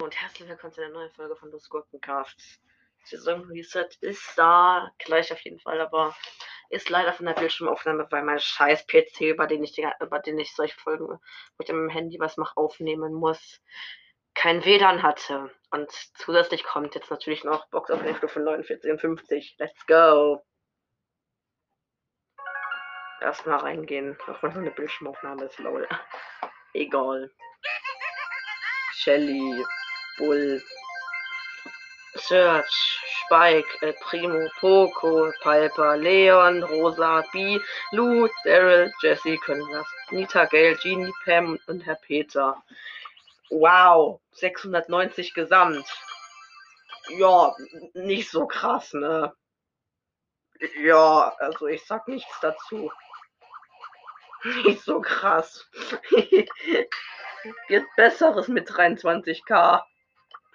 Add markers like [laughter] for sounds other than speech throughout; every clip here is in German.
Und herzlich willkommen zu einer neuen Folge von Los Gurkencast. Saison Reset ist da, gleich auf jeden Fall, aber ist leider von der Bildschirmaufnahme, weil mein scheiß PC, über den ich, die, über den ich solche Folgen, mit dem Handy was mache, aufnehmen muss, kein WLAN hatte. Und zusätzlich kommt jetzt natürlich noch Box auf Stufe 49 und 50. Let's go! Erstmal reingehen, auch wenn so eine Bildschirmaufnahme ist, lol. [laughs] Egal. Shelly, Bull, Search, Spike, El Primo, Poco, Piper, Leon, Rosa, B, Lou, Daryl, Jesse können das. Nita, Gail, Genie, Pam und Herr Peter. Wow, 690 gesamt. Ja, nicht so krass, ne? Ja, also ich sag nichts dazu. [laughs] Nicht so krass. [laughs] Gibt Besseres mit 23k.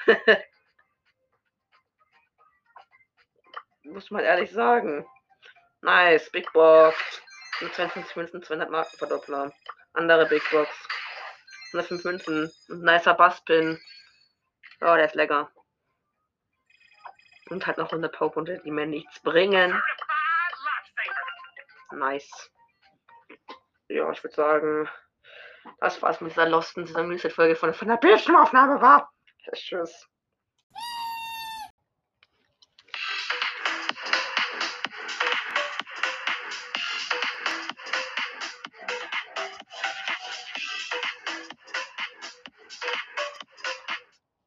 [laughs] Muss man ehrlich sagen. Nice, Big Box. 52 Münzen, 200 Marken Verdoppler. Andere Big Box. 105 Münzen. Und nicer Basspin. Oh, der ist lecker. Und hat noch 100 Powerpunkte, die mir nichts bringen. Nice. Ja, ich würde sagen, das war's mit dieser Losten Saison Reset Folge von, von der Bildschirmaufnahme war. Tschüss.